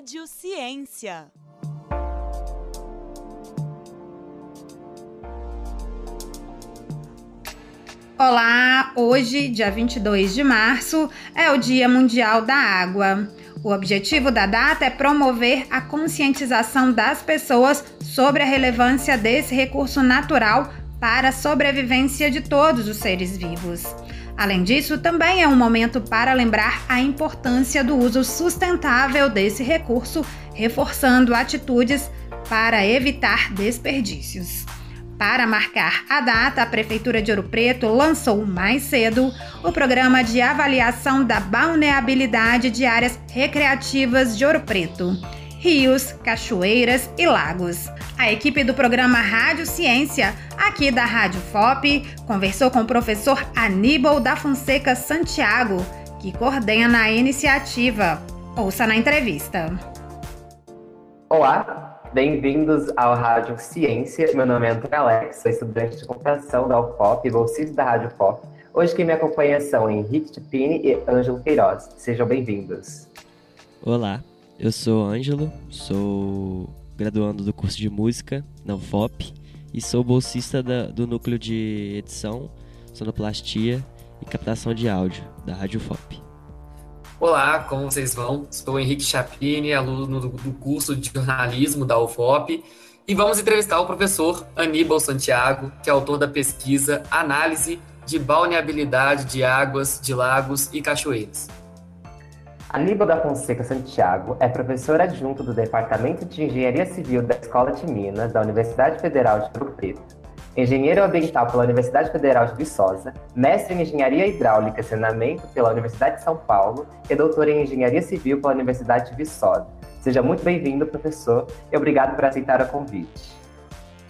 Rádio Ciência. Olá, hoje, dia 22 de março, é o Dia Mundial da Água. O objetivo da data é promover a conscientização das pessoas sobre a relevância desse recurso natural para a sobrevivência de todos os seres vivos. Além disso, também é um momento para lembrar a importância do uso sustentável desse recurso, reforçando atitudes para evitar desperdícios. Para marcar a data, a Prefeitura de Ouro Preto lançou mais cedo o programa de avaliação da balneabilidade de áreas recreativas de Ouro Preto, rios, cachoeiras e lagos. A equipe do programa Rádio Ciência, aqui da Rádio FOP, conversou com o professor Aníbal da Fonseca Santiago, que coordena a iniciativa. Ouça na entrevista. Olá, Bem-vindos ao Rádio Ciência. Meu nome é Antônio Alex, sou estudante de computação da UFOP e bolsista da Rádio FOP. Hoje quem me acompanha são Henrique Tipini e Ângelo Queiroz. Sejam bem-vindos. Olá, eu sou Ângelo, sou graduando do curso de música na UFOP e sou bolsista da, do núcleo de edição, sonoplastia e captação de áudio da Rádio FOP. Olá, como vocês vão? Sou Henrique Chapini, aluno do, do curso de jornalismo da UFOP, e vamos entrevistar o professor Aníbal Santiago, que é autor da pesquisa Análise de Balneabilidade de Águas de Lagos e Cachoeiras. Aníbal da Fonseca Santiago é professor adjunto do Departamento de Engenharia Civil da Escola de Minas da Universidade Federal de Ouro Preto engenheiro ambiental pela Universidade Federal de Viçosa, mestre em engenharia hidráulica e saneamento pela Universidade de São Paulo e doutor em engenharia civil pela Universidade de Viçosa. Seja muito bem-vindo, professor, e obrigado por aceitar o convite.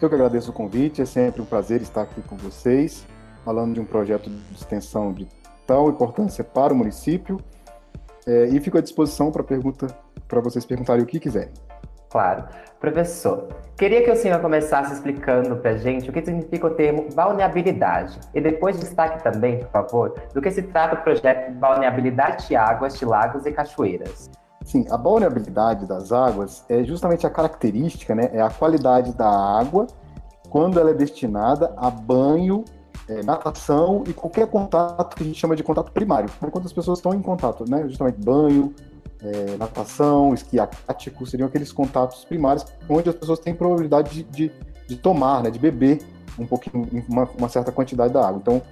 Eu que agradeço o convite, é sempre um prazer estar aqui com vocês, falando de um projeto de extensão de tal importância para o município. É, e fico à disposição para pergunta, para vocês perguntarem o que quiserem. Claro. Professor, queria que o senhor começasse explicando para a gente o que significa o termo balneabilidade. E depois destaque também, por favor, do que se trata o projeto de balneabilidade de águas de lagos e cachoeiras. Sim, a balneabilidade das águas é justamente a característica, né, é a qualidade da água quando ela é destinada a banho, é, natação e qualquer contato que a gente chama de contato primário. Quando as pessoas estão em contato, né, justamente banho, é, natação, esqui aquático, seriam aqueles contatos primários onde as pessoas têm probabilidade de, de, de tomar, né, de beber um pouquinho, uma, uma, certa quantidade da água. Então,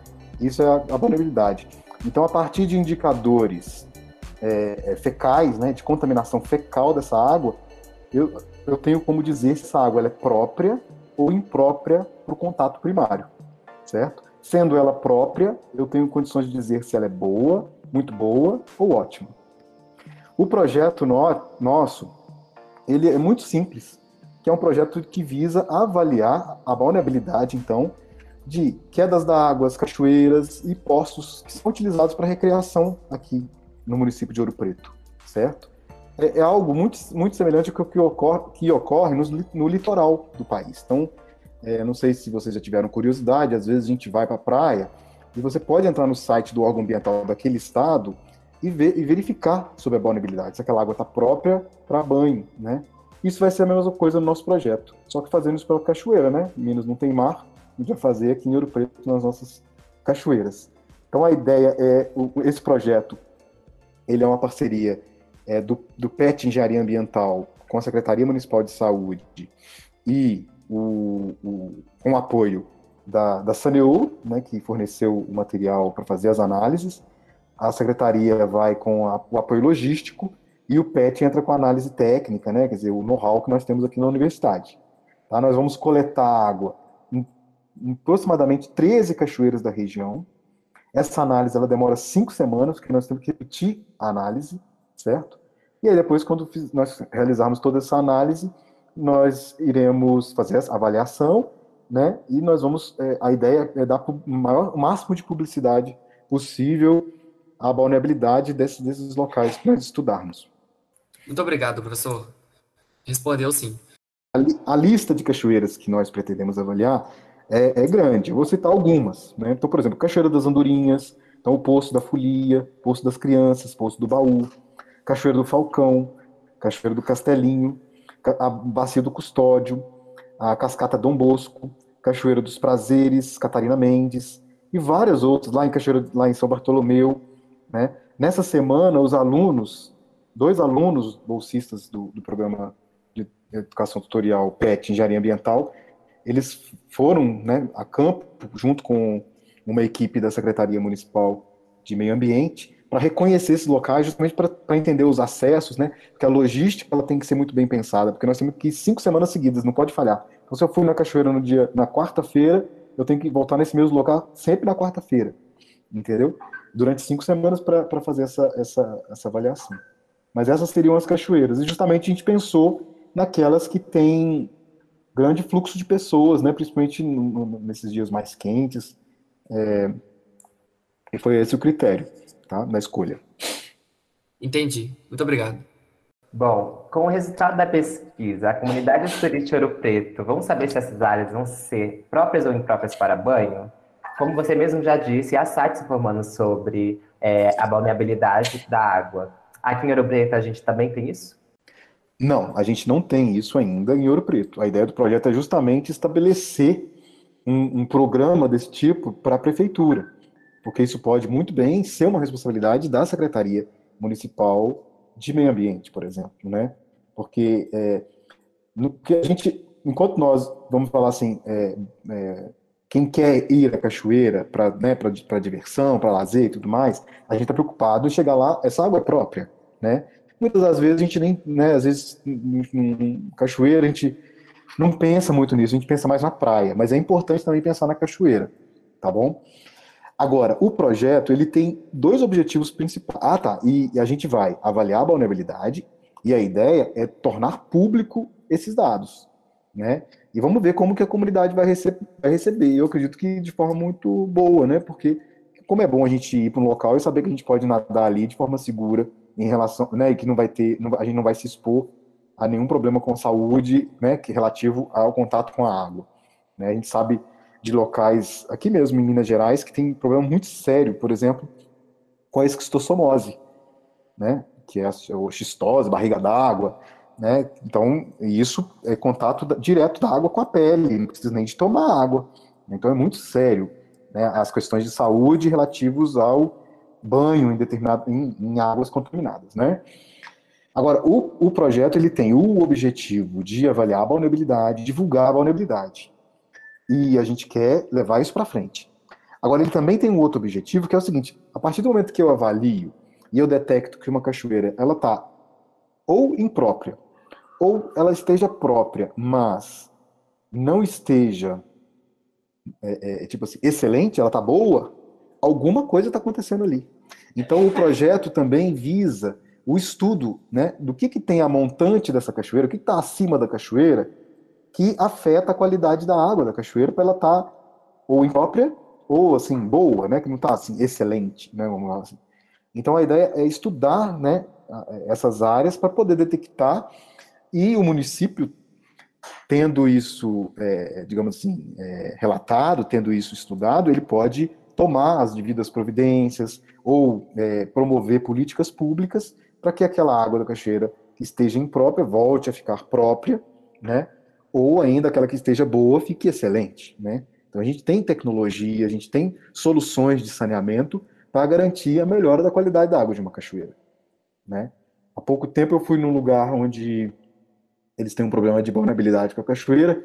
isso é a, a vulnerabilidade. Então, a partir de indicadores é, é, fecais, né, de contaminação fecal dessa água, eu, eu tenho como dizer se essa água é própria ou imprópria para o contato primário, certo? Sendo ela própria, eu tenho condições de dizer se ela é boa, muito boa ou ótima. O projeto no, nosso, ele é muito simples, que é um projeto que visa avaliar a vulnerabilidade, então, de quedas da águas, cachoeiras e poços que são utilizados para recreação aqui no município de Ouro Preto, certo? É, é algo muito, muito semelhante ao que ocorre, que ocorre no, no litoral do país. Então, é, não sei se vocês já tiveram curiosidade, às vezes a gente vai para a praia e você pode entrar no site do órgão ambiental daquele estado e, ver, e verificar sobre a vulnerabilidade, se aquela água está própria para banho, né? Isso vai ser a mesma coisa no nosso projeto, só que fazendo isso pela cachoeira, né? Minas não tem mar, a gente vai fazer aqui em Ouro Preto nas nossas cachoeiras. Então a ideia é, esse projeto, ele é uma parceria é, do, do PET Engenharia Ambiental com a Secretaria Municipal de Saúde e o, o, com apoio da, da Saneu, né, que forneceu o material para fazer as análises, a secretaria vai com a, o apoio logístico e o PET entra com a análise técnica, né? Quer dizer, o know-how que nós temos aqui na universidade. Tá? Nós vamos coletar água em, em aproximadamente 13 cachoeiras da região. Essa análise ela demora cinco semanas, porque nós temos que repetir a análise, certo? E aí depois, quando nós realizarmos toda essa análise, nós iremos fazer a avaliação, né? E nós vamos, é, a ideia é dar o, maior, o máximo de publicidade possível a vulnerabilidade desses, desses locais para estudarmos. Muito obrigado, professor. Respondeu sim. A, a, lista de cachoeiras que nós pretendemos avaliar é, é grande. Eu vou citar algumas. Né? Então, por exemplo, Cachoeira das Andorinhas, então o Poço da Folia, Poço das Crianças, Poço do Baú, Cachoeira do Falcão, Cachoeira do Castelinho, a Bacia do Custódio, a Cascata Dom Bosco, Cachoeira dos Prazeres, Catarina Mendes e várias outras lá em Cachoeira, lá em São Bartolomeu, né? Nessa semana, os alunos, dois alunos bolsistas do, do programa de educação tutorial PET Engenharia Ambiental, eles foram né, a campo junto com uma equipe da Secretaria Municipal de Meio Ambiente para reconhecer esses locais, justamente para entender os acessos, né? Porque a logística ela tem que ser muito bem pensada, porque nós temos que ir cinco semanas seguidas, não pode falhar. Então, se eu fui na cachoeira no dia, na quarta-feira, eu tenho que voltar nesse mesmo local sempre na quarta-feira, entendeu? Durante cinco semanas para fazer essa, essa, essa avaliação. Mas essas seriam as cachoeiras. E justamente a gente pensou naquelas que têm grande fluxo de pessoas, né? Principalmente nesses dias mais quentes. É, e foi esse o critério, tá? Na escolha. Entendi. Muito obrigado. Bom, com o resultado da pesquisa, a comunidade de turismo Ouro Preto, vamos saber se essas áreas vão ser próprias ou impróprias para banho? Como você mesmo já disse, há sites informando sobre é, a balneabilidade da água. Aqui em Ouro Preto a gente também tem isso? Não, a gente não tem isso ainda em Ouro Preto. A ideia do projeto é justamente estabelecer um, um programa desse tipo para a prefeitura, porque isso pode muito bem ser uma responsabilidade da Secretaria Municipal de meio ambiente, por exemplo, né? Porque é, no que a gente, enquanto nós vamos falar assim, é, é, quem quer ir à cachoeira para né, para diversão, para lazer e tudo mais, a gente está preocupado em chegar lá, essa água é própria, né? Muitas das vezes a gente nem, né, às vezes em, cachoeira a gente não pensa muito nisso, a gente pensa mais na praia, mas é importante também pensar na cachoeira, tá bom? Agora, o projeto ele tem dois objetivos principais. Ah, tá. E, e, a gente vai avaliar a vulnerabilidade e a ideia é tornar público esses dados, né? E vamos ver como que a comunidade vai, rece vai receber. Eu acredito que de forma muito boa, né? Porque como é bom a gente ir para um local e saber que a gente pode nadar ali de forma segura em relação, né? E que não vai ter, não, a gente não vai se expor a nenhum problema com saúde, né? Que relativo ao contato com a água. Né? A gente sabe de locais aqui mesmo em Minas Gerais que tem um problema muito sério, por exemplo, com a esquistossomose, né? Que é a xistose, barriga d'água, né? Então, isso é contato direto da água com a pele, não precisa nem de tomar água. Então, é muito sério, né? As questões de saúde relativos ao banho em determinado em, em águas contaminadas, né? Agora, o, o projeto ele tem o objetivo de avaliar a vulnerabilidade, divulgar a vulnerabilidade e a gente quer levar isso para frente. Agora, ele também tem um outro objetivo, que é o seguinte: a partir do momento que eu avalio e eu detecto que uma cachoeira ela está ou imprópria, ou ela esteja própria, mas não esteja é, é, tipo assim, excelente, ela está boa, alguma coisa está acontecendo ali. Então, o projeto também visa o estudo né, do que, que tem a montante dessa cachoeira, o que está acima da cachoeira, que afeta a qualidade da água da cachoeira para ela estar tá ou imprópria ou assim boa, né, que não está assim excelente, né, vamos lá. Assim. Então a ideia é estudar, né, essas áreas para poder detectar e o município tendo isso, é, digamos assim, é, relatado, tendo isso estudado, ele pode tomar as devidas providências ou é, promover políticas públicas para que aquela água da cachoeira esteja imprópria volte a ficar própria, né? Ou ainda aquela que esteja boa fique excelente, né? Então a gente tem tecnologia, a gente tem soluções de saneamento para garantir a melhora da qualidade da água de uma cachoeira, né? Há pouco tempo eu fui num lugar onde eles têm um problema de vulnerabilidade com a cachoeira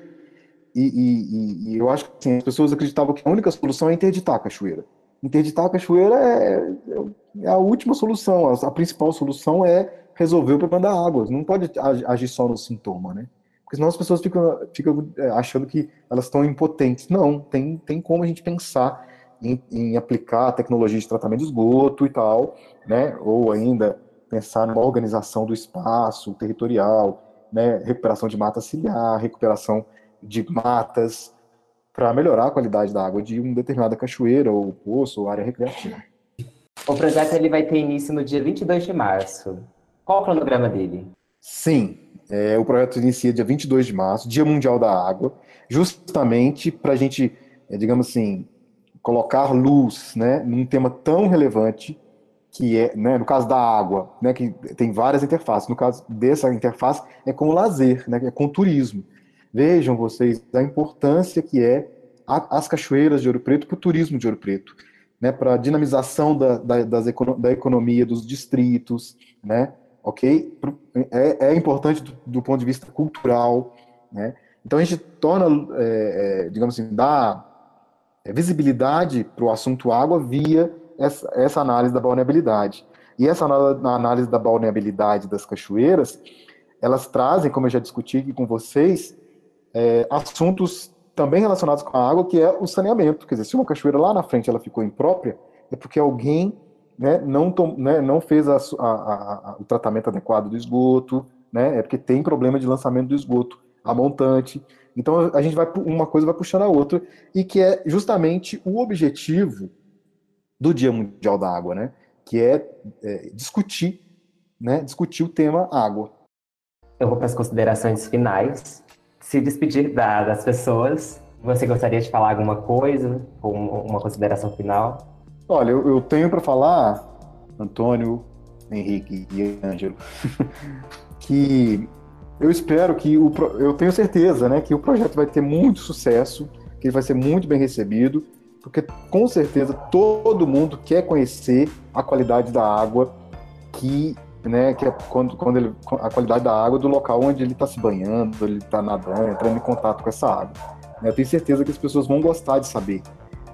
e, e, e eu acho que assim, as pessoas acreditavam que a única solução é interditar a cachoeira. Interditar a cachoeira é, é a última solução, a, a principal solução é resolver o problema da água. Não pode agir só no sintoma, né? Porque senão as pessoas ficam, ficam é, achando que elas estão impotentes. Não, tem, tem como a gente pensar em, em aplicar a tecnologia de tratamento de esgoto e tal, né? Ou ainda pensar numa organização do espaço territorial, né? Recuperação de mata ciliar, recuperação de matas, para melhorar a qualidade da água de uma determinada cachoeira ou poço ou área recreativa. O projeto ele vai ter início no dia 22 de março. Qual o cronograma dele? Sim, é, o projeto inicia dia 22 de março, Dia Mundial da Água, justamente para a gente, é, digamos assim, colocar luz né, num tema tão relevante que é, né, no caso da água, né, que tem várias interfaces. No caso dessa interface é com o lazer, né, é com o turismo. Vejam vocês a importância que é a, as cachoeiras de Ouro Preto para o turismo de Ouro Preto, né, para a dinamização da, da, das, da economia dos distritos, né, ok? É, é importante do, do, ponto de vista cultural, né? Então a gente torna, é, é, digamos assim, dá visibilidade para o assunto água via essa, essa análise da balneabilidade. E essa análise da balneabilidade das cachoeiras, elas trazem, como eu já discuti aqui com vocês, é, assuntos também relacionados com a água, que é o saneamento. Quer dizer, se uma cachoeira lá na frente ela ficou imprópria, é porque alguém né, não, tom, né, não fez a, a, a, o tratamento adequado do esgoto, né, é porque tem problema de lançamento do esgoto a montante. Então a gente vai uma coisa vai puxando a outra e que é justamente o objetivo do Dia Mundial da Água, né? Que é, é discutir, né? Discutir o tema água. Eu vou para as considerações finais. Se despedir da, das pessoas. Você gostaria de falar alguma coisa? Ou uma consideração final? Olha, eu, eu tenho para falar, Antônio, Henrique e Ângelo, que eu espero que o eu tenho certeza, né, que o projeto vai ter muito sucesso, que ele vai ser muito bem recebido porque com certeza todo mundo quer conhecer a qualidade da água que, né, que é quando, quando ele, a qualidade da água do local onde ele está se banhando, ele está nadando, entrando em contato com essa água. Eu tenho certeza que as pessoas vão gostar de saber.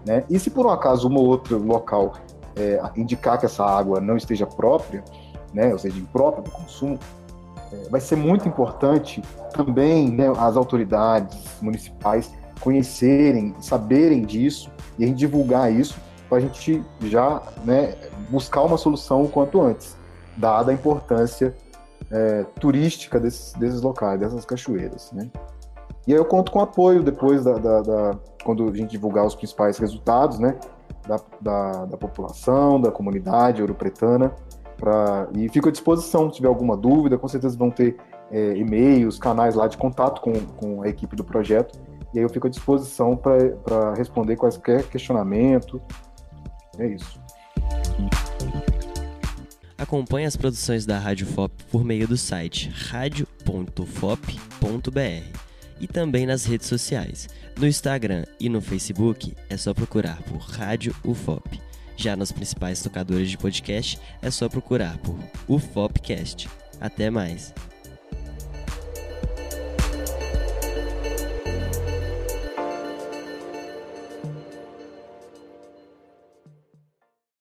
Né? E se por um acaso um ou outro local é, indicar que essa água não esteja própria, né, ou seja, imprópria do consumo, é, vai ser muito importante também né, as autoridades municipais conhecerem, saberem disso e a gente divulgar isso para a gente já né, buscar uma solução o quanto antes, dada a importância é, turística desses, desses locais, dessas cachoeiras. Né? E aí eu conto com apoio depois da, da, da, quando a gente divulgar os principais resultados, né, da, da, da população, da comunidade europretana, pra, e fico à disposição se tiver alguma dúvida, com certeza vão ter é, e-mails, canais lá de contato com, com a equipe do projeto e aí eu fico à disposição para responder quaisquer questionamento. É isso. Acompanhe as produções da Rádio FOP por meio do site radio.fop.br e também nas redes sociais. No Instagram e no Facebook é só procurar por Rádio UFOP. Já nos principais tocadores de podcast é só procurar por UFOPcast. Até mais!